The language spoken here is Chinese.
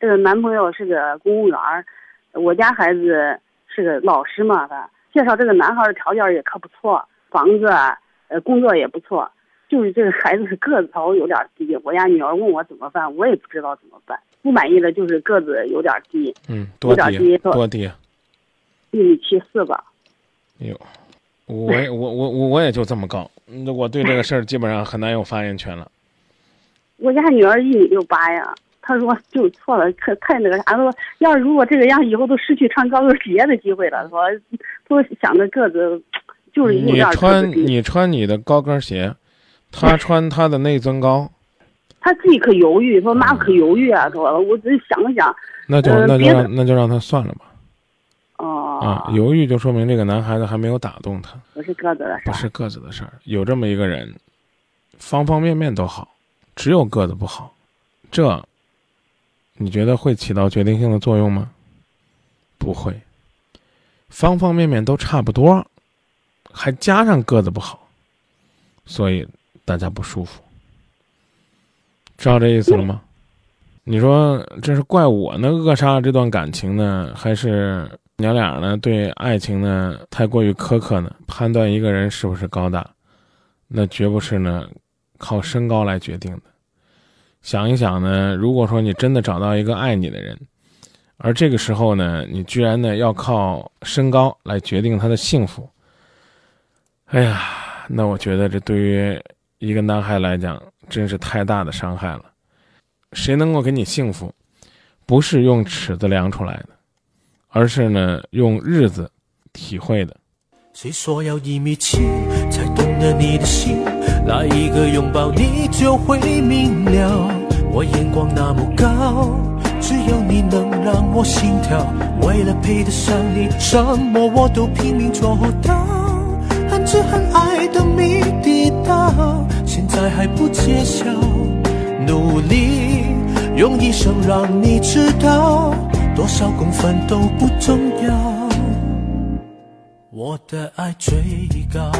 这个男朋友是个公务员儿，我家孩子是个老师嘛，他介绍这个男孩儿的条件也可不错，房子啊，呃，工作也不错，就是这个孩子个子头有点低，我家女儿问我怎么办，我也不知道怎么办。不满意的就是个子有点低，嗯，多有点低多低啊？一米七四吧。哎呦，我也我我我我也就这么高，嗯我对这个事儿基本上很难有发言权了。我家女儿一米六八呀，她说就错了，可太那个啥。了说要是如果这个样，以后都失去穿高跟鞋的机会了。说都想着个子就是有你穿，你穿你的高跟鞋，他穿他的内增高，他自己可犹豫，说妈可犹豫啊，说我只是想了想，那就那就让那就让他算了吧。哦、啊，犹豫就说明这个男孩子还没有打动他，不是个子的事儿。不是个子的事儿。有这么一个人，方方面面都好，只有个子不好，这你觉得会起到决定性的作用吗？不会，方方面面都差不多，还加上个子不好，所以大家不舒服。知道这意思了吗？你说这是怪我呢扼杀了这段感情呢，还是娘俩呢对爱情呢太过于苛刻呢？判断一个人是不是高大，那绝不是呢靠身高来决定的。想一想呢，如果说你真的找到一个爱你的人，而这个时候呢，你居然呢要靠身高来决定他的幸福，哎呀，那我觉得这对于一个男孩来讲，真是太大的伤害了。谁能够给你幸福，不是用尺子量出来的，而是呢用日子体会的。谁说要一米七才懂得你的心？来一个拥抱你就会明了。我眼光那么高，只有你能让我心跳。为了配得上你，什么我都拼命做到。很挚很爱的谜底到，现在还不揭晓。努力用一生让你知道，多少公分都不重要。我的爱最高。